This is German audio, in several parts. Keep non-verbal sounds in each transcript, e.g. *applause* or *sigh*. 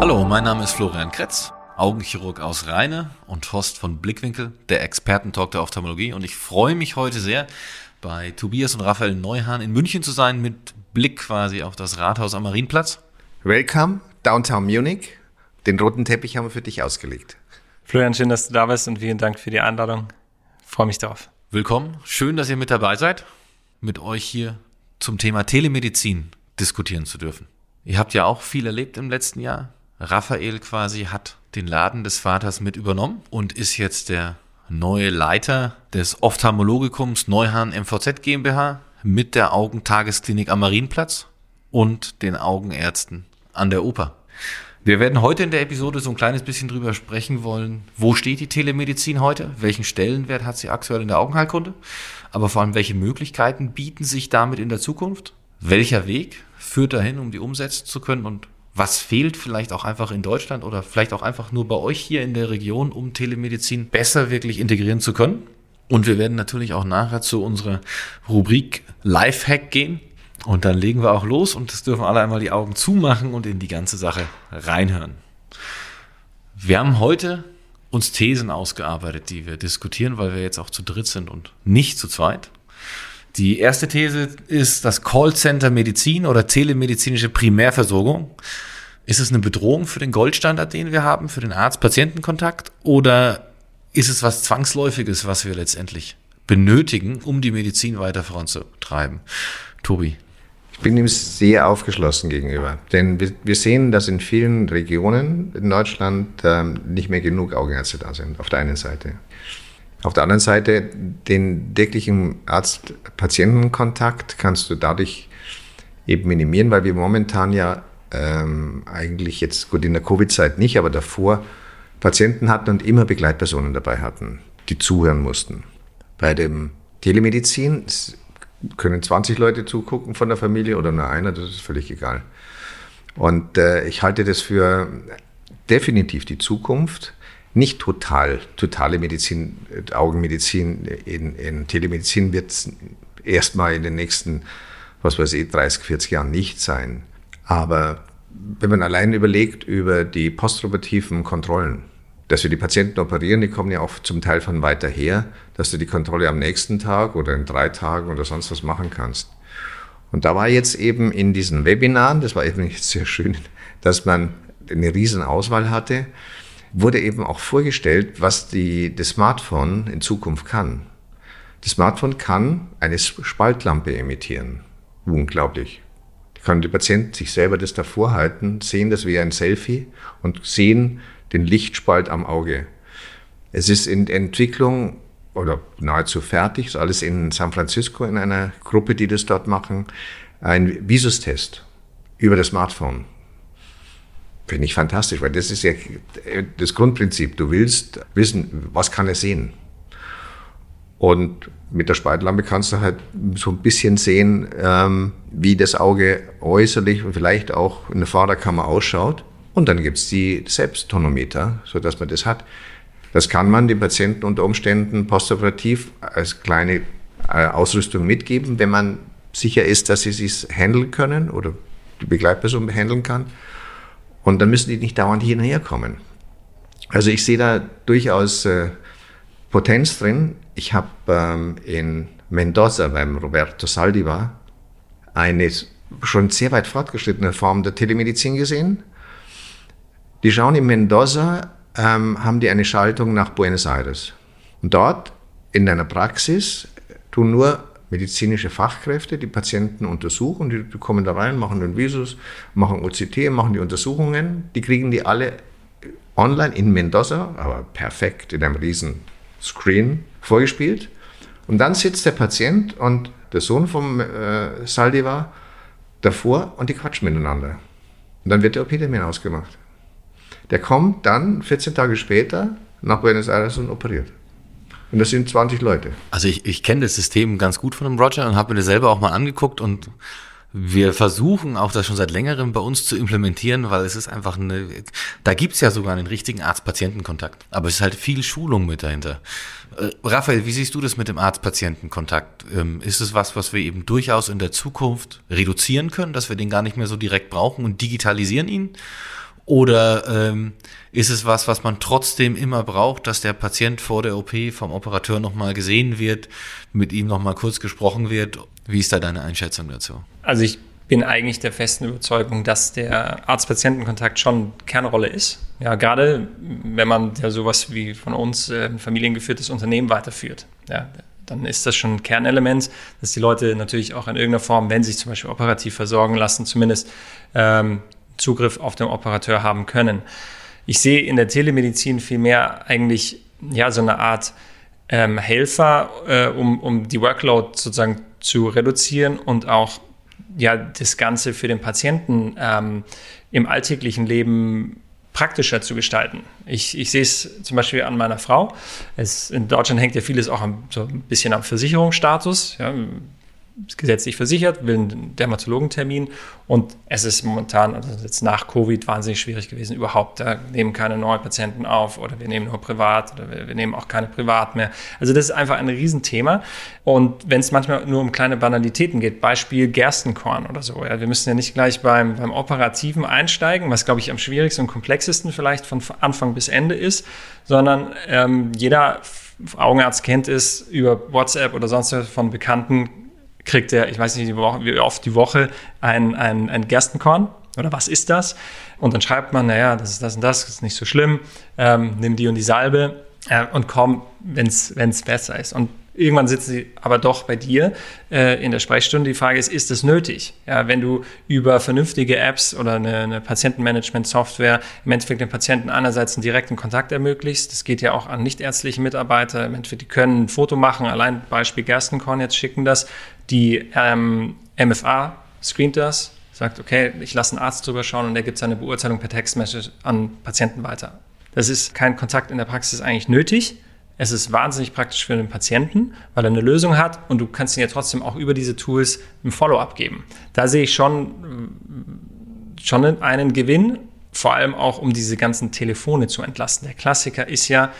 Hallo, mein Name ist Florian Kretz, Augenchirurg aus Rheine und Host von Blickwinkel, der Expertentalk der Ophthalmologie. Und ich freue mich heute sehr, bei Tobias und Raphael Neuhahn in München zu sein, mit Blick quasi auf das Rathaus am Marienplatz. Welcome, Downtown Munich. Den roten Teppich haben wir für dich ausgelegt. Florian, schön, dass du da bist und vielen Dank für die Einladung. Ich freue mich darauf. Willkommen. Schön, dass ihr mit dabei seid, mit euch hier zum Thema Telemedizin diskutieren zu dürfen. Ihr habt ja auch viel erlebt im letzten Jahr. Raphael quasi hat den Laden des Vaters mit übernommen und ist jetzt der neue Leiter des Ophthalmologikums Neuhahn MVZ GmbH mit der Augentagesklinik am Marienplatz und den Augenärzten an der Oper. Wir werden heute in der Episode so ein kleines bisschen drüber sprechen wollen, wo steht die Telemedizin heute, welchen Stellenwert hat sie aktuell in der Augenheilkunde, aber vor allem welche Möglichkeiten bieten sich damit in der Zukunft, welcher Weg führt dahin, um die umsetzen zu können? Und was fehlt vielleicht auch einfach in Deutschland oder vielleicht auch einfach nur bei euch hier in der Region, um Telemedizin besser wirklich integrieren zu können. Und wir werden natürlich auch nachher zu unserer Rubrik Lifehack gehen. Und dann legen wir auch los und das dürfen alle einmal die Augen zumachen und in die ganze Sache reinhören. Wir haben heute uns Thesen ausgearbeitet, die wir diskutieren, weil wir jetzt auch zu dritt sind und nicht zu zweit. Die erste These ist das Callcenter Medizin oder telemedizinische Primärversorgung. Ist es eine Bedrohung für den Goldstandard, den wir haben, für den Arzt-Patienten-Kontakt? Oder ist es was Zwangsläufiges, was wir letztendlich benötigen, um die Medizin weiter voranzutreiben? Tobi. Ich bin ihm sehr aufgeschlossen gegenüber. Denn wir, wir sehen, dass in vielen Regionen in Deutschland ähm, nicht mehr genug Augenärzte da sind, auf der einen Seite. Auf der anderen Seite, den täglichen Arzt-Patienten-Kontakt kannst du dadurch eben minimieren, weil wir momentan ja ähm, eigentlich jetzt, gut in der Covid-Zeit nicht, aber davor Patienten hatten und immer Begleitpersonen dabei hatten, die zuhören mussten. Bei dem Telemedizin können 20 Leute zugucken von der Familie oder nur einer, das ist völlig egal. Und äh, ich halte das für definitiv die Zukunft nicht total, totale Medizin, Augenmedizin in, in Telemedizin wird es erstmal in den nächsten, was weiß ich, 30, 40 Jahren nicht sein. Aber wenn man allein überlegt über die postoperativen Kontrollen, dass wir die Patienten operieren, die kommen ja auch zum Teil von weiter her, dass du die Kontrolle am nächsten Tag oder in drei Tagen oder sonst was machen kannst. Und da war jetzt eben in diesen Webinaren, das war eben sehr schön, *laughs* dass man eine riesen Auswahl hatte wurde eben auch vorgestellt, was die, das Smartphone in Zukunft kann. Das Smartphone kann eine Spaltlampe emittieren. Unglaublich. Kann der Patient sich selber das davor halten, sehen das wie ein Selfie und sehen den Lichtspalt am Auge. Es ist in Entwicklung oder nahezu fertig, ist alles in San Francisco in einer Gruppe, die das dort machen, ein Visustest über das Smartphone. Finde ich fantastisch, weil das ist ja das Grundprinzip. Du willst wissen, was kann er sehen? Und mit der Spaltlampe kannst du halt so ein bisschen sehen, ähm, wie das Auge äußerlich und vielleicht auch in der Vorderkammer ausschaut. Und dann gibt's die Selbsttonometer, so dass man das hat. Das kann man dem Patienten unter Umständen postoperativ als kleine äh, Ausrüstung mitgeben, wenn man sicher ist, dass sie es handeln können oder die Begleitperson handeln kann. Und dann müssen die nicht dauernd hin und kommen. Also ich sehe da durchaus äh, Potenz drin. Ich habe ähm, in Mendoza beim Roberto Saldiva eine schon sehr weit fortgeschrittene Form der Telemedizin gesehen. Die schauen in Mendoza, ähm, haben die eine Schaltung nach Buenos Aires. Und dort in deiner Praxis tun nur medizinische Fachkräfte, die Patienten untersuchen, die, die kommen da rein, machen den Visus, machen OCT, machen die Untersuchungen, die kriegen die alle online in Mendoza, aber perfekt in einem riesen Screen vorgespielt. Und dann sitzt der Patient und der Sohn vom äh, Saldivar davor und die quatschen miteinander. Und dann wird der OP-Termin ausgemacht. Der kommt dann 14 Tage später nach Buenos Aires und operiert. Und das sind 20 Leute. Also ich, ich kenne das System ganz gut von dem Roger und habe mir das selber auch mal angeguckt und Wir versuchen auch das schon seit längerem bei uns zu implementieren, weil es ist einfach eine, da gibt's ja sogar einen richtigen Arzt-Patienten-Kontakt. Aber es ist halt viel Schulung mit dahinter. Äh, Raphael, wie siehst du das mit dem Arzt-Patienten-Kontakt? Ähm, ist es was, was wir eben durchaus in der Zukunft reduzieren können, dass wir den gar nicht mehr so direkt brauchen und digitalisieren ihn? Oder ähm, ist es was, was man trotzdem immer braucht, dass der Patient vor der OP vom Operateur nochmal gesehen wird, mit ihm nochmal kurz gesprochen wird? Wie ist da deine Einschätzung dazu? Also ich bin eigentlich der festen Überzeugung, dass der Arzt-Patienten-Kontakt schon Kernrolle ist. Ja, gerade wenn man ja sowas wie von uns äh, ein familiengeführtes Unternehmen weiterführt. Ja, dann ist das schon ein Kernelement, dass die Leute natürlich auch in irgendeiner Form, wenn sie sich zum Beispiel operativ versorgen lassen, zumindest ähm, Zugriff auf den Operateur haben können. Ich sehe in der Telemedizin vielmehr eigentlich ja so eine Art ähm, Helfer, äh, um, um die Workload sozusagen zu reduzieren und auch ja das Ganze für den Patienten ähm, im alltäglichen Leben praktischer zu gestalten. Ich, ich sehe es zum Beispiel an meiner Frau. Es, in Deutschland hängt ja vieles auch so ein bisschen am Versicherungsstatus. Ja gesetzlich versichert, will einen Dermatologentermin und es ist momentan, also jetzt nach Covid, wahnsinnig schwierig gewesen überhaupt. Da nehmen keine neuen Patienten auf oder wir nehmen nur privat oder wir, wir nehmen auch keine privat mehr. Also das ist einfach ein Riesenthema und wenn es manchmal nur um kleine Banalitäten geht, Beispiel Gerstenkorn oder so, ja, wir müssen ja nicht gleich beim, beim Operativen einsteigen, was glaube ich am schwierigsten und komplexesten vielleicht von Anfang bis Ende ist, sondern ähm, jeder Augenarzt kennt es über WhatsApp oder sonst von Bekannten, kriegt er, ich weiß nicht, wie oft die Woche ein, ein, ein Gerstenkorn oder was ist das? Und dann schreibt man, naja, das ist das und das, das ist nicht so schlimm, ähm, nimm die und die Salbe äh, und komm, wenn es besser ist. Und Irgendwann sitzen sie aber doch bei dir äh, in der Sprechstunde. Die Frage ist, ist es nötig? Ja, wenn du über vernünftige Apps oder eine, eine Patientenmanagement-Software im Endeffekt den Patienten einerseits einen direkten Kontakt ermöglicht, das geht ja auch an nichtärztliche Mitarbeiter, im Endeffekt, die können ein Foto machen, allein Beispiel Gerstenkorn jetzt schicken das, die ähm, MFA screent das, sagt, okay, ich lasse einen Arzt drüber schauen und der gibt seine Beurteilung per Textmessage an Patienten weiter. Das ist kein Kontakt in der Praxis eigentlich nötig. Es ist wahnsinnig praktisch für den Patienten, weil er eine Lösung hat und du kannst ihn ja trotzdem auch über diese Tools ein Follow-up geben. Da sehe ich schon, schon einen Gewinn, vor allem auch um diese ganzen Telefone zu entlasten. Der Klassiker ist ja,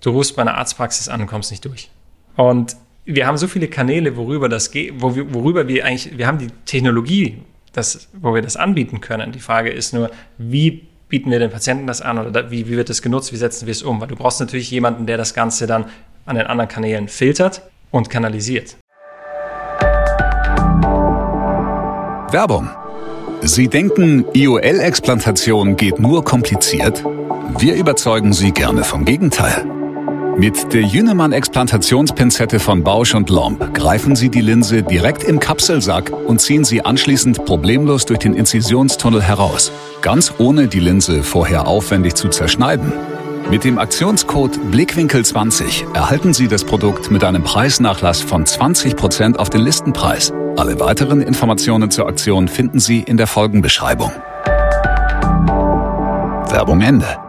du rufst bei einer Arztpraxis an und kommst nicht durch. Und wir haben so viele Kanäle, worüber das geht, worüber wir eigentlich, wir haben die Technologie, das, wo wir das anbieten können. Die Frage ist nur, wie bieten wir den Patienten das an oder wie, wie wird das genutzt, wie setzen wir es um? Weil du brauchst natürlich jemanden, der das Ganze dann an den anderen Kanälen filtert und kanalisiert. Werbung. Sie denken, IOL-Explantation geht nur kompliziert? Wir überzeugen Sie gerne vom Gegenteil. Mit der Jünemann-Explantationspinzette von Bausch und Lomb greifen Sie die Linse direkt im Kapselsack und ziehen sie anschließend problemlos durch den Inzisionstunnel heraus. Ganz ohne die Linse vorher aufwendig zu zerschneiden. Mit dem Aktionscode Blickwinkel20 erhalten Sie das Produkt mit einem Preisnachlass von 20% auf den Listenpreis. Alle weiteren Informationen zur Aktion finden Sie in der Folgenbeschreibung. Werbung Ende.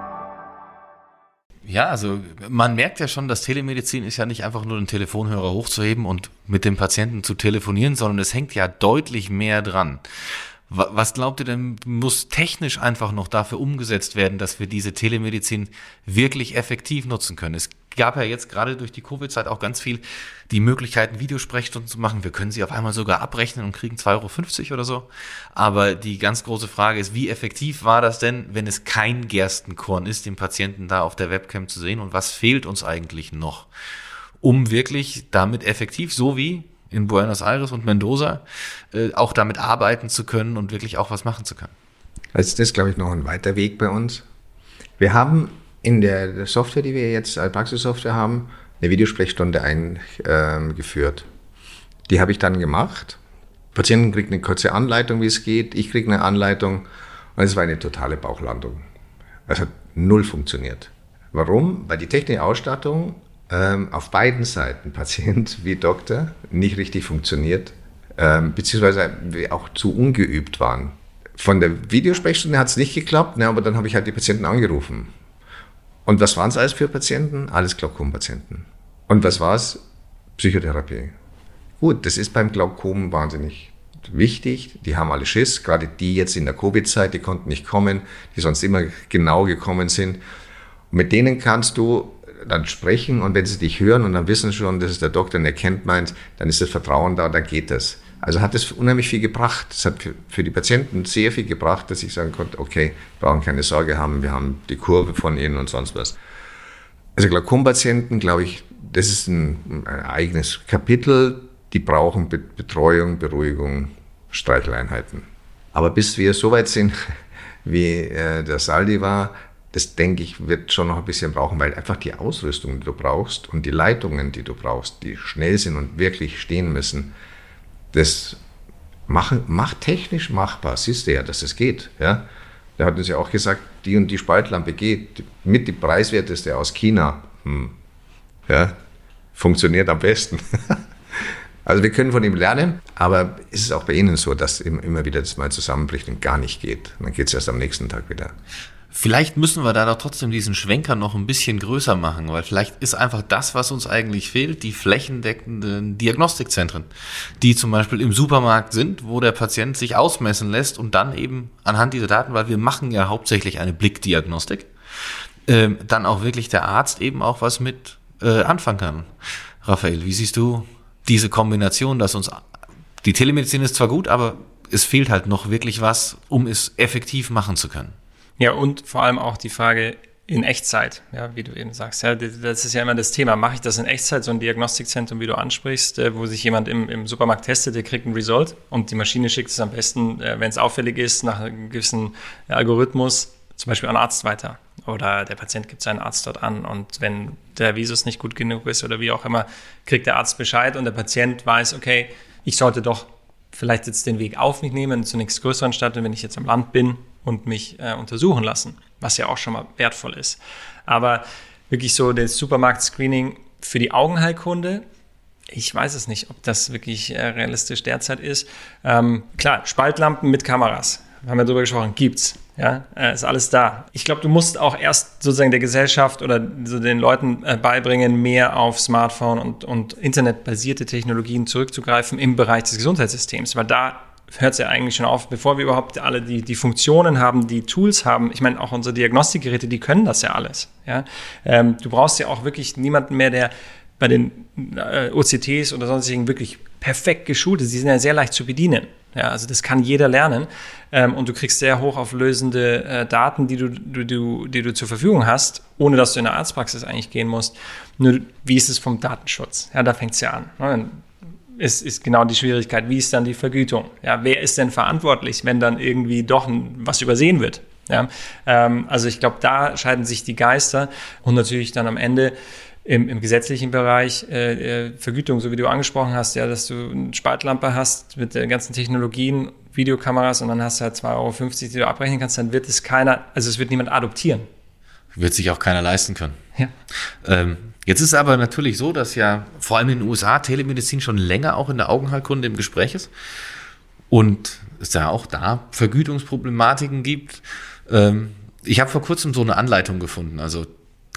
Ja, also man merkt ja schon, dass Telemedizin ist ja nicht einfach nur den Telefonhörer hochzuheben und mit dem Patienten zu telefonieren, sondern es hängt ja deutlich mehr dran. Was glaubt ihr denn, muss technisch einfach noch dafür umgesetzt werden, dass wir diese Telemedizin wirklich effektiv nutzen können? Es gab ja jetzt gerade durch die Covid-Zeit auch ganz viel die Möglichkeiten, Videosprechstunden zu machen. Wir können sie auf einmal sogar abrechnen und kriegen 2,50 Euro oder so. Aber die ganz große Frage ist, wie effektiv war das denn, wenn es kein Gerstenkorn ist, den Patienten da auf der Webcam zu sehen? Und was fehlt uns eigentlich noch, um wirklich damit effektiv, so wie in Buenos Aires und Mendoza äh, auch damit arbeiten zu können und wirklich auch was machen zu können. Also das ist, glaube ich, noch ein weiter Weg bei uns. Wir haben in der Software, die wir jetzt als Praxissoftware haben, eine Videosprechstunde eingeführt. Die habe ich dann gemacht. Der Patient kriegt eine kurze Anleitung, wie es geht. Ich kriege eine Anleitung. Und es war eine totale Bauchlandung. Es hat null funktioniert. Warum? Weil die technische Ausstattung ähm, auf beiden Seiten, Patient *laughs* wie Doktor, nicht richtig funktioniert, ähm, beziehungsweise wir auch zu ungeübt waren. Von der Videosprechstunde hat es nicht geklappt, ne, aber dann habe ich halt die Patienten angerufen. Und was waren es alles für Patienten? Alles Glaukom-Patienten. Und was war es? Psychotherapie. Gut, das ist beim Glaukom wahnsinnig wichtig. Die haben alle Schiss, gerade die jetzt in der Covid-Zeit, die konnten nicht kommen, die sonst immer genau gekommen sind. Und mit denen kannst du dann sprechen und wenn sie dich hören und dann wissen schon, das ist der Doktor und er kennt meins, dann ist das Vertrauen da, dann geht das. Also hat es unheimlich viel gebracht. Es hat für die Patienten sehr viel gebracht, dass ich sagen konnte, okay, brauchen keine Sorge haben, wir haben die Kurve von ihnen und sonst was. Also Glaukompatienten, glaube ich, das ist ein, ein, eigenes Kapitel. Die brauchen Betreuung, Beruhigung, Streicheleinheiten. Aber bis wir so weit sind, *laughs* wie äh, der Saldi war, das denke ich, wird schon noch ein bisschen brauchen, weil einfach die Ausrüstung, die du brauchst und die Leitungen, die du brauchst, die schnell sind und wirklich stehen müssen, das machen, macht technisch machbar. Siehst du ja, dass es geht. Ja? Der hat uns ja auch gesagt, die und die Spaltlampe geht. Mit die preiswerteste aus China. Hm. Ja? Funktioniert am besten. *laughs* also wir können von ihm lernen, aber ist es auch bei Ihnen so, dass immer wieder das mal zusammenbricht und gar nicht geht. Dann geht es erst am nächsten Tag wieder. Vielleicht müssen wir da doch trotzdem diesen Schwenker noch ein bisschen größer machen, weil vielleicht ist einfach das, was uns eigentlich fehlt, die flächendeckenden Diagnostikzentren, die zum Beispiel im Supermarkt sind, wo der Patient sich ausmessen lässt und dann eben anhand dieser Daten, weil wir machen ja hauptsächlich eine Blickdiagnostik, äh, dann auch wirklich der Arzt eben auch was mit äh, anfangen kann. Raphael, wie siehst du diese Kombination, dass uns die Telemedizin ist zwar gut, aber es fehlt halt noch wirklich was, um es effektiv machen zu können. Ja, und vor allem auch die Frage in Echtzeit, ja, wie du eben sagst. Ja, das ist ja immer das Thema. Mache ich das in Echtzeit, so ein Diagnostikzentrum, wie du ansprichst, äh, wo sich jemand im, im Supermarkt testet, der kriegt ein Result und die Maschine schickt es am besten, äh, wenn es auffällig ist, nach einem gewissen Algorithmus, zum Beispiel an Arzt weiter. Oder der Patient gibt seinen Arzt dort an und wenn der Visus nicht gut genug ist oder wie auch immer, kriegt der Arzt Bescheid und der Patient weiß, okay, ich sollte doch vielleicht jetzt den Weg auf mich nehmen zur nächsten größeren Stadt, wenn ich jetzt am Land bin und mich äh, untersuchen lassen, was ja auch schon mal wertvoll ist. Aber wirklich so das Supermarkt-Screening für die Augenheilkunde, ich weiß es nicht, ob das wirklich äh, realistisch derzeit ist. Ähm, klar, Spaltlampen mit Kameras, haben wir darüber gesprochen, gibt's. Ja, äh, ist alles da. Ich glaube, du musst auch erst sozusagen der Gesellschaft oder so den Leuten äh, beibringen, mehr auf Smartphone und, und internetbasierte Technologien zurückzugreifen im Bereich des Gesundheitssystems, weil da hört es ja eigentlich schon auf, bevor wir überhaupt alle die, die Funktionen haben, die Tools haben. Ich meine, auch unsere Diagnostikgeräte, die können das ja alles. Ja? Ähm, du brauchst ja auch wirklich niemanden mehr, der bei den äh, OCTs oder sonstigen wirklich perfekt geschult ist. Die sind ja sehr leicht zu bedienen. Ja, also das kann jeder lernen ähm, und du kriegst sehr hochauflösende äh, Daten, die du, du, du, die du zur Verfügung hast, ohne dass du in eine Arztpraxis eigentlich gehen musst. Nur wie ist es vom Datenschutz? Ja, da fängt es ja an. Ne? Ist, ist genau die Schwierigkeit. Wie ist dann die Vergütung? Ja, wer ist denn verantwortlich, wenn dann irgendwie doch was übersehen wird? Ja, ähm, also ich glaube, da scheiden sich die Geister und natürlich dann am Ende im, im gesetzlichen Bereich äh, äh Vergütung, so wie du angesprochen hast, ja, dass du eine Spaltlampe hast mit den ganzen Technologien, Videokameras und dann hast du halt 2,50 Euro, die du abrechnen kannst, dann wird es keiner, also es wird niemand adoptieren. Wird sich auch keiner leisten können. Ja. Ähm, Jetzt ist aber natürlich so, dass ja vor allem in den USA Telemedizin schon länger auch in der Augenheilkunde im Gespräch ist und es ja auch da Vergütungsproblematiken gibt. Ähm, ich habe vor kurzem so eine Anleitung gefunden, also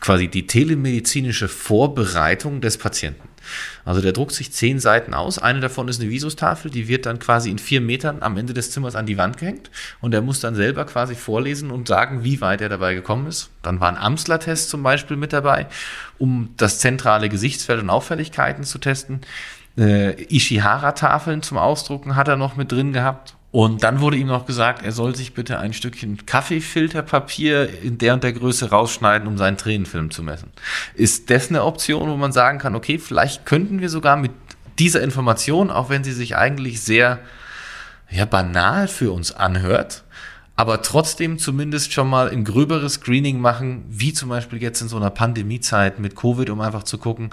quasi die telemedizinische Vorbereitung des Patienten. Also der druckt sich zehn Seiten aus. Eine davon ist eine Visustafel, die wird dann quasi in vier Metern am Ende des Zimmers an die Wand gehängt und er muss dann selber quasi vorlesen und sagen, wie weit er dabei gekommen ist. Dann war ein Amsler-Test zum Beispiel mit dabei, um das zentrale Gesichtsfeld und Auffälligkeiten zu testen. Äh, Ishihara-Tafeln zum Ausdrucken hat er noch mit drin gehabt und dann wurde ihm noch gesagt, er soll sich bitte ein Stückchen Kaffeefilterpapier in der und der Größe rausschneiden, um seinen Tränenfilm zu messen. Ist das eine Option, wo man sagen kann, okay, vielleicht könnten wir sogar mit dieser Information, auch wenn sie sich eigentlich sehr ja, banal für uns anhört, aber trotzdem zumindest schon mal ein gröberes Screening machen, wie zum Beispiel jetzt in so einer Pandemiezeit mit Covid, um einfach zu gucken,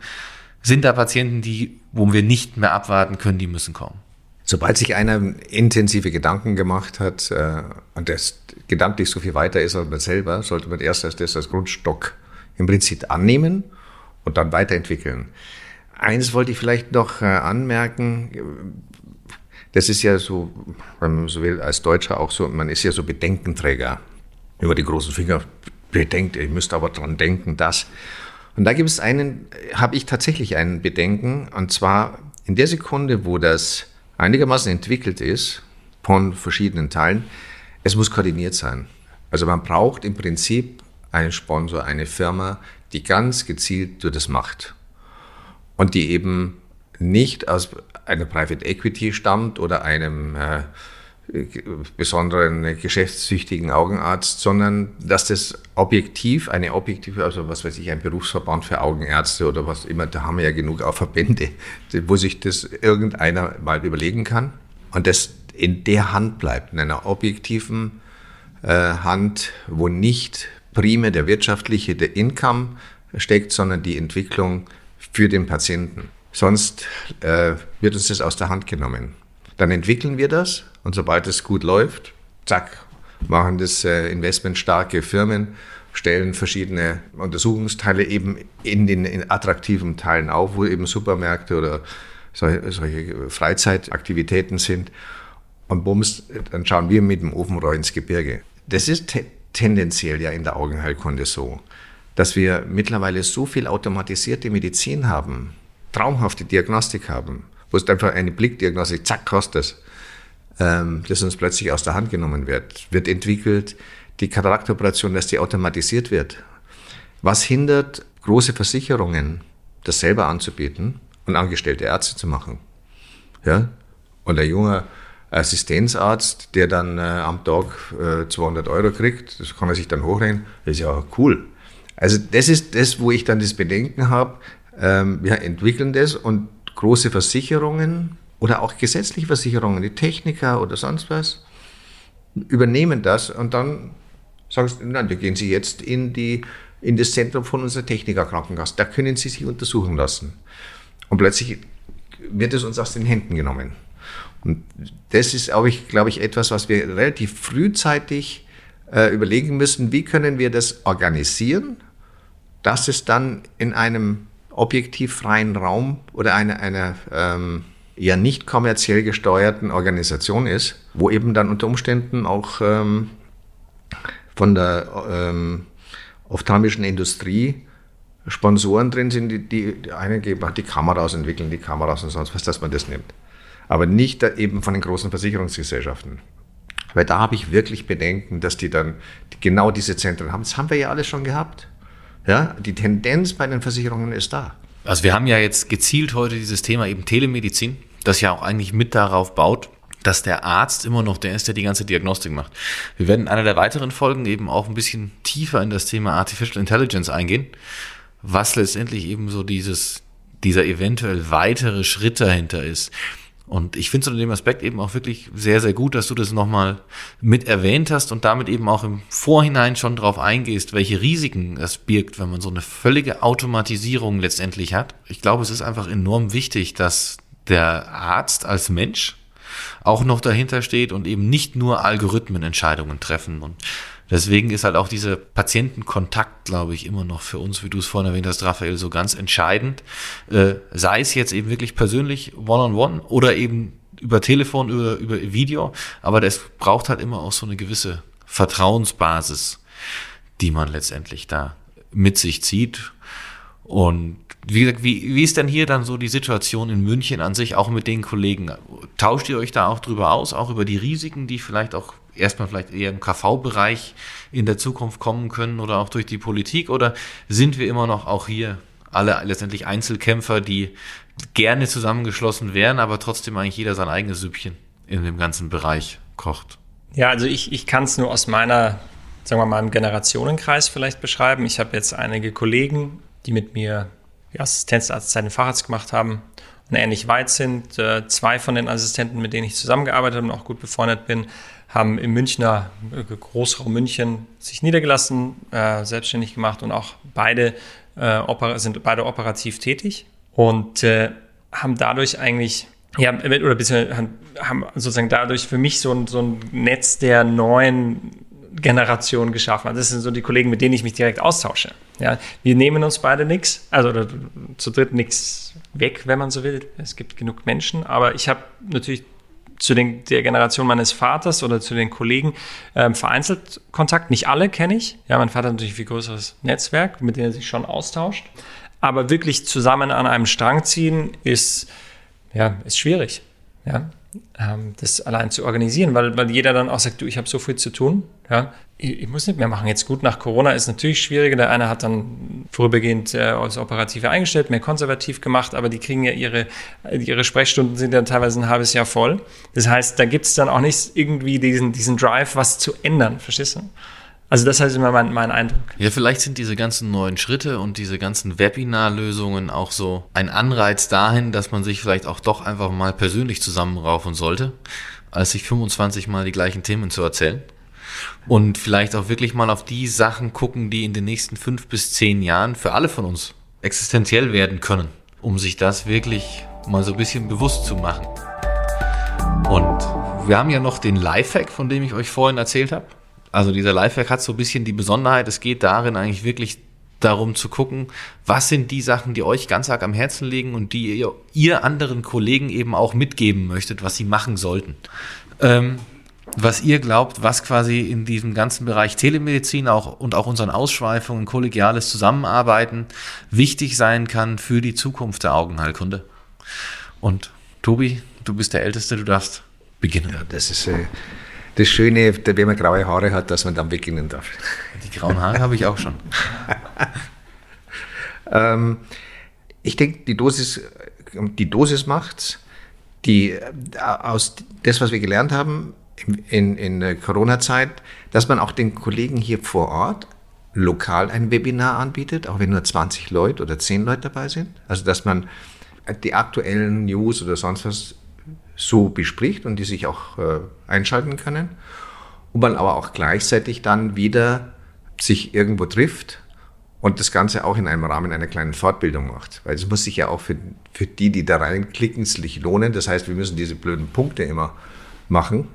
sind da Patienten, die, wo wir nicht mehr abwarten können, die müssen kommen. Sobald sich einer intensive Gedanken gemacht hat äh, und das gedanklich so viel weiter ist als man selber, sollte man erst als das als Grundstock im Prinzip annehmen und dann weiterentwickeln. Eines wollte ich vielleicht noch äh, anmerken. Das ist ja so, wenn man so will, als Deutscher auch so, man ist ja so Bedenkenträger über die großen Finger bedenkt, ihr müsst aber dran denken, das. Und da gibt es einen, habe ich tatsächlich einen Bedenken, und zwar in der Sekunde, wo das einigermaßen entwickelt ist von verschiedenen Teilen, es muss koordiniert sein. Also man braucht im Prinzip einen Sponsor, eine Firma, die ganz gezielt das macht. Und die eben nicht aus einer Private Equity stammt oder einem äh, besonderen geschäftssüchtigen Augenarzt, sondern dass das objektiv, eine objektive, also was weiß ich, ein Berufsverband für Augenärzte oder was immer, da haben wir ja genug auch Verbände, wo sich das irgendeiner mal überlegen kann und das in der Hand bleibt, in einer objektiven äh, Hand, wo nicht primär der wirtschaftliche, der Income steckt, sondern die Entwicklung für den Patienten. Sonst äh, wird uns das aus der Hand genommen. Dann entwickeln wir das und sobald es gut läuft, zack, machen das äh, investmentstarke Firmen, stellen verschiedene Untersuchungsteile eben in den in attraktiven Teilen auf, wo eben Supermärkte oder solche, solche Freizeitaktivitäten sind. Und bums, dann schauen wir mit dem Ofenrohr ins Gebirge. Das ist te tendenziell ja in der Augenheilkunde so, dass wir mittlerweile so viel automatisierte Medizin haben, traumhafte Diagnostik haben, wo es einfach eine Blickdiagnostik, zack, kostet es, ähm, das uns plötzlich aus der Hand genommen wird, wird entwickelt, die Kataraktoperation, dass die automatisiert wird. Was hindert große Versicherungen, das selber anzubieten und angestellte Ärzte zu machen? Ja? Und der junge Assistenzarzt, der dann äh, am Tag äh, 200 Euro kriegt, das kann er sich dann hochrechnen, das ist ja cool. Also das ist das, wo ich dann das Bedenken habe, ähm, wir entwickeln das und große Versicherungen oder auch gesetzliche Versicherungen, die Techniker oder sonst was, übernehmen das und dann sagen sie, nein, da gehen Sie jetzt in, die, in das Zentrum von unserer Technikerkrankenkasse, da können Sie sich untersuchen lassen. Und plötzlich wird es uns aus den Händen genommen. Und das ist, auch, ich, glaube ich, etwas, was wir relativ frühzeitig äh, überlegen müssen, wie können wir das organisieren, dass es dann in einem objektiv freien Raum oder einer eine, ähm, ja nicht kommerziell gesteuerten Organisation ist, wo eben dann unter Umständen auch ähm, von der ähm, ophthalmischen Industrie Sponsoren drin sind, die, die, die eine geben, die Kameras entwickeln, die Kameras und sonst was, dass man das nimmt. Aber nicht eben von den großen Versicherungsgesellschaften. Weil da habe ich wirklich Bedenken, dass die dann genau diese Zentren haben. Das haben wir ja alles schon gehabt. Ja, die Tendenz bei den Versicherungen ist da. Also wir haben ja jetzt gezielt heute dieses Thema eben Telemedizin, das ja auch eigentlich mit darauf baut, dass der Arzt immer noch der ist, der die ganze Diagnostik macht. Wir werden in einer der weiteren Folgen eben auch ein bisschen tiefer in das Thema Artificial Intelligence eingehen, was letztendlich eben so dieses, dieser eventuell weitere Schritt dahinter ist. Und ich finde es unter dem Aspekt eben auch wirklich sehr, sehr gut, dass du das nochmal mit erwähnt hast und damit eben auch im Vorhinein schon darauf eingehst, welche Risiken es birgt, wenn man so eine völlige Automatisierung letztendlich hat. Ich glaube, es ist einfach enorm wichtig, dass der Arzt als Mensch auch noch dahinter steht und eben nicht nur Algorithmenentscheidungen treffen. Und deswegen ist halt auch dieser Patientenkontakt, glaube ich, immer noch für uns, wie du es vorhin erwähnt hast, Raphael, so ganz entscheidend. Äh, sei es jetzt eben wirklich persönlich one-on-one -on -one oder eben über Telefon, über, über Video. Aber das braucht halt immer auch so eine gewisse Vertrauensbasis, die man letztendlich da mit sich zieht. Und wie gesagt, wie, wie ist denn hier dann so die Situation in München an sich, auch mit den Kollegen? Tauscht ihr euch da auch drüber aus, auch über die Risiken, die vielleicht auch erstmal vielleicht eher im KV-Bereich in der Zukunft kommen können oder auch durch die Politik? Oder sind wir immer noch auch hier alle letztendlich Einzelkämpfer, die gerne zusammengeschlossen wären, aber trotzdem eigentlich jeder sein eigenes Süppchen in dem ganzen Bereich kocht? Ja, also ich, ich kann es nur aus meiner, sagen wir mal, im Generationenkreis vielleicht beschreiben. Ich habe jetzt einige Kollegen, die mit mir die Assistenzarztzeit im Facharzt gemacht haben und ähnlich weit sind. Äh, zwei von den Assistenten, mit denen ich zusammengearbeitet und auch gut befreundet bin, haben im Münchner äh, Großraum München sich niedergelassen, äh, selbstständig gemacht und auch beide sind beide operativ tätig und haben dadurch eigentlich ja, oder haben sozusagen dadurch für mich so ein, so ein Netz der neuen Generation geschaffen. Also das sind so die Kollegen, mit denen ich mich direkt austausche. Ja, wir nehmen uns beide nichts, also oder, zu dritt nichts weg, wenn man so will. Es gibt genug Menschen, aber ich habe natürlich zu den, der Generation meines Vaters oder zu den Kollegen ähm, vereinzelt Kontakt. Nicht alle kenne ich. Ja, mein Vater hat natürlich ein viel größeres Netzwerk, mit dem er sich schon austauscht. Aber wirklich zusammen an einem Strang ziehen ist, ja, ist schwierig. Ja, das allein zu organisieren, weil, weil jeder dann auch sagt, du, ich habe so viel zu tun, ja, ich, ich, muss nicht mehr machen. Jetzt gut, nach Corona ist natürlich schwieriger. Der eine hat dann vorübergehend äh, das Operative eingestellt, mehr konservativ gemacht, aber die kriegen ja ihre, ihre Sprechstunden sind ja teilweise ein halbes Jahr voll. Das heißt, da gibt es dann auch nicht irgendwie diesen, diesen Drive, was zu ändern, verstehst du? Also das ist immer mein, mein Eindruck. Ja, vielleicht sind diese ganzen neuen Schritte und diese ganzen Webinar-Lösungen auch so ein Anreiz dahin, dass man sich vielleicht auch doch einfach mal persönlich zusammenraufen sollte, als sich 25 Mal die gleichen Themen zu erzählen. Und vielleicht auch wirklich mal auf die Sachen gucken, die in den nächsten fünf bis zehn Jahren für alle von uns existenziell werden können, um sich das wirklich mal so ein bisschen bewusst zu machen. Und wir haben ja noch den Lifehack, von dem ich euch vorhin erzählt habe. Also dieser Lifehack hat so ein bisschen die Besonderheit, es geht darin eigentlich wirklich darum zu gucken, was sind die Sachen, die euch ganz arg am Herzen liegen und die ihr, ihr anderen Kollegen eben auch mitgeben möchtet, was sie machen sollten. Ähm, was ihr glaubt, was quasi in diesem ganzen Bereich Telemedizin auch und auch unseren Ausschweifungen, kollegiales Zusammenarbeiten wichtig sein kann für die Zukunft der Augenheilkunde. Und Tobi, du bist der Älteste, du darfst beginnen. Ja, das ist äh, das Schöne, wenn man graue Haare hat, dass man dann beginnen darf. Die grauen Haare habe ich auch schon. *laughs* ähm, ich denke, die Dosis, die Dosis macht's. Die, äh, aus das, was wir gelernt haben in, in der Corona-Zeit, dass man auch den Kollegen hier vor Ort lokal ein Webinar anbietet, auch wenn nur 20 Leute oder 10 Leute dabei sind. Also, dass man die aktuellen News oder sonst was so bespricht und die sich auch äh, einschalten können. Und man aber auch gleichzeitig dann wieder sich irgendwo trifft und das Ganze auch in einem Rahmen einer kleinen Fortbildung macht. Weil es muss sich ja auch für, für die, die da reinklicken, sich lohnen. Das heißt, wir müssen diese blöden Punkte immer machen.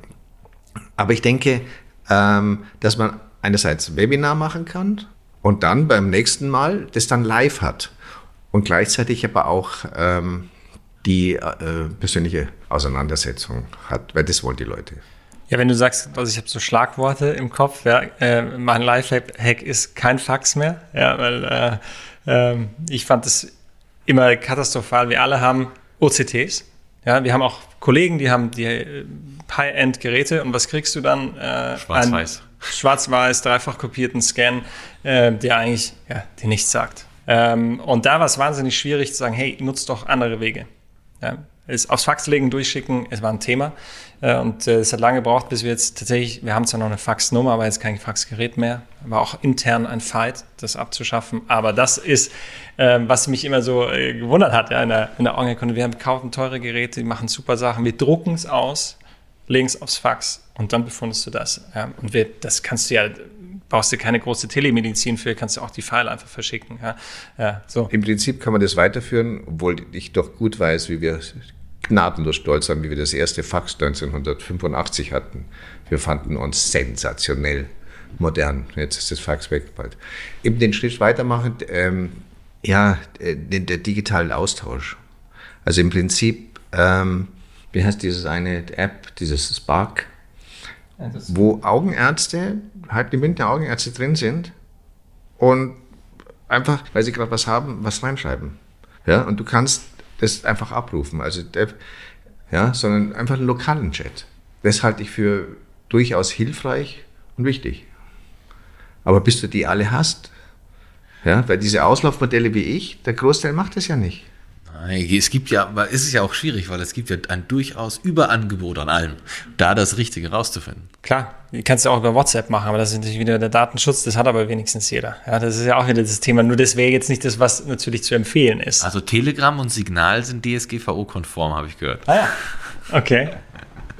Aber ich denke, ähm, dass man einerseits Webinar machen kann und dann beim nächsten Mal das dann live hat. Und gleichzeitig aber auch ähm, die äh, persönliche Auseinandersetzung hat, weil das wollen die Leute. Ja, wenn du sagst, also ich habe so Schlagworte im Kopf, ja, äh, mein Lifehack ist kein Fax mehr, ja, weil äh, äh, ich fand es immer katastrophal. Wir alle haben OCTs, ja, wir haben auch Kollegen, die haben die äh, High-End-Geräte und was kriegst du dann? Äh, Schwarz-Weiß. Schwarz-Weiß, dreifach kopierten Scan, äh, der eigentlich ja, dir nichts sagt. Ähm, und da war es wahnsinnig schwierig zu sagen, hey, nutzt doch andere Wege. Ja, es aufs Fax legen, durchschicken, es war ein Thema. Äh, und äh, es hat lange gebraucht, bis wir jetzt tatsächlich, wir haben zwar noch eine Faxnummer, aber jetzt kein Faxgerät mehr. War auch intern ein Fight, das abzuschaffen. Aber das ist, ähm, was mich immer so äh, gewundert hat ja, in der, in der Orgelkunde. Wir kaufen teure Geräte, die machen super Sachen. Wir drucken es aus, legen es aufs Fax und dann befundest du das. Ja. Und wir, das kannst du ja brauchst du keine große Telemedizin für, kannst du auch die Pfeile einfach verschicken. Ja, ja, so. Im Prinzip kann man das weiterführen, obwohl ich doch gut weiß, wie wir gnadenlos stolz sind, wie wir das erste Fax 1985 hatten. Wir fanden uns sensationell modern. Jetzt ist das Fax weg bald. Eben den Schritt weitermachen, ähm, ja, den, der digitalen Austausch. Also im Prinzip, ähm, wie heißt dieses eine App, dieses Spark, wo Augenärzte, halt die Münchner Augenärzte drin sind und einfach, weil sie gerade was haben, was reinschreiben. Ja, und du kannst das einfach abrufen. Also, ja, sondern einfach einen lokalen Chat. Das halte ich für durchaus hilfreich und wichtig. Aber bis du die alle hast, ja, weil diese Auslaufmodelle wie ich, der Großteil macht das ja nicht. Es gibt ja, aber ist es ja auch schwierig, weil es gibt ja ein durchaus Überangebot an allem, da das Richtige rauszufinden. Klar, kannst du auch über WhatsApp machen, aber das ist natürlich wieder der Datenschutz, das hat aber wenigstens jeder. Ja, das ist ja auch wieder das Thema. Nur das wäre jetzt nicht das, was natürlich zu empfehlen ist. Also Telegram und Signal sind DSGVO-konform, habe ich gehört. Ah ja. Okay.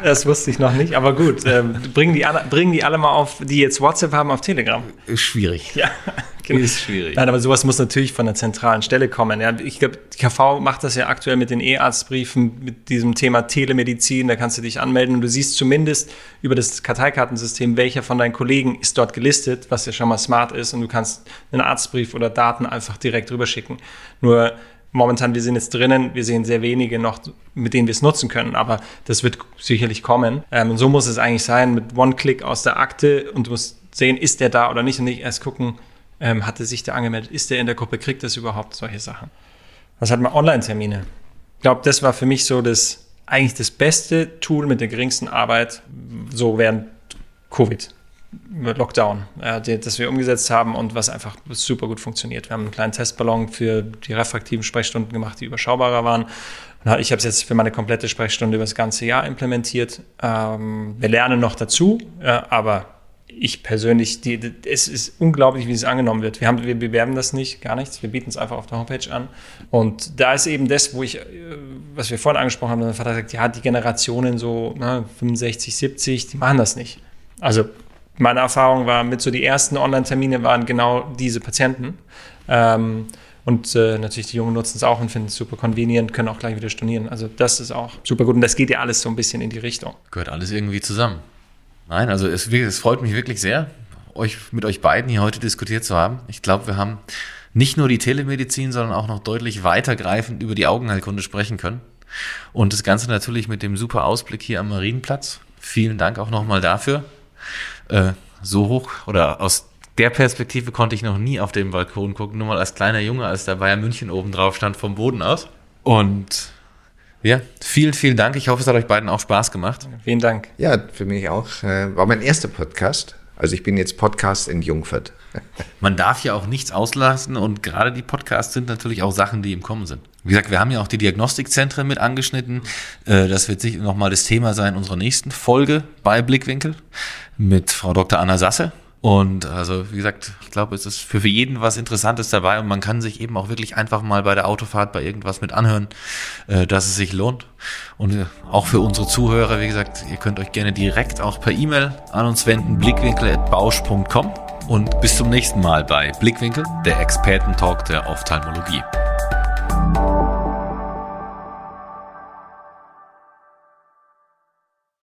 Das wusste ich noch nicht, aber gut. Ähm, bringen, die alle, bringen die alle mal auf, die jetzt WhatsApp haben, auf Telegram. Ist schwierig. Ja, *laughs* genau. Ist schwierig. Nein, aber sowas muss natürlich von der zentralen Stelle kommen. Ja, ich glaube, die KV macht das ja aktuell mit den E-Arztbriefen, mit diesem Thema Telemedizin. Da kannst du dich anmelden und du siehst zumindest über das Karteikartensystem, welcher von deinen Kollegen ist dort gelistet, was ja schon mal smart ist und du kannst einen Arztbrief oder Daten einfach direkt rüberschicken. Nur momentan, wir sind jetzt drinnen, wir sehen sehr wenige noch, mit denen wir es nutzen können, aber das wird sicherlich kommen. Ähm, und so muss es eigentlich sein, mit One-Click aus der Akte und du musst sehen, ist der da oder nicht und nicht erst gucken, ähm, hatte sich der angemeldet, ist der in der Gruppe, kriegt das überhaupt solche Sachen. Was hat man? Online-Termine. Ich glaube, das war für mich so das eigentlich das beste Tool mit der geringsten Arbeit, so während Covid. Lockdown, äh, das wir umgesetzt haben und was einfach super gut funktioniert. Wir haben einen kleinen Testballon für die refraktiven Sprechstunden gemacht, die überschaubarer waren. Ich habe es jetzt für meine komplette Sprechstunde über das ganze Jahr implementiert. Ähm, wir lernen noch dazu, aber ich persönlich, die, es ist unglaublich, wie es angenommen wird. Wir, haben, wir bewerben das nicht, gar nichts. Wir bieten es einfach auf der Homepage an. Und da ist eben das, wo ich, äh, was wir vorhin angesprochen haben, der Vater sagt, ja, die Generationen so ne, 65, 70, die machen das nicht. Also meine Erfahrung war, mit so die ersten Online-Termine waren genau diese Patienten. Ähm, und äh, natürlich die Jungen nutzen es auch und finden es super convenient, können auch gleich wieder stornieren. Also das ist auch super gut und das geht ja alles so ein bisschen in die Richtung. Gehört alles irgendwie zusammen. Nein, also es, es freut mich wirklich sehr, euch mit euch beiden hier heute diskutiert zu haben. Ich glaube, wir haben nicht nur die Telemedizin, sondern auch noch deutlich weitergreifend über die Augenheilkunde sprechen können. Und das Ganze natürlich mit dem super Ausblick hier am Marienplatz. Vielen Dank auch nochmal dafür. Äh, so hoch oder aus der Perspektive konnte ich noch nie auf den Balkon gucken, nur mal als kleiner Junge, als der Bayern München oben drauf stand vom Boden aus. Und ja, vielen, vielen Dank. Ich hoffe, es hat euch beiden auch Spaß gemacht. Vielen Dank. Ja, für mich auch. Äh, war mein erster Podcast. Also ich bin jetzt Podcast in Jungfurt. Man darf ja auch nichts auslassen und gerade die Podcasts sind natürlich auch Sachen, die im Kommen sind. Wie gesagt, wir haben ja auch die Diagnostikzentren mit angeschnitten. Äh, das wird sicher nochmal das Thema sein unserer nächsten Folge bei Blickwinkel mit Frau Dr. Anna Sasse. Und also, wie gesagt, ich glaube, es ist für, jeden was Interessantes dabei und man kann sich eben auch wirklich einfach mal bei der Autofahrt bei irgendwas mit anhören, äh, dass es sich lohnt. Und auch für unsere Zuhörer, wie gesagt, ihr könnt euch gerne direkt auch per E-Mail an uns wenden, blickwinkel.bausch.com und bis zum nächsten Mal bei Blickwinkel, der Expertentalk der Ophthalmologie.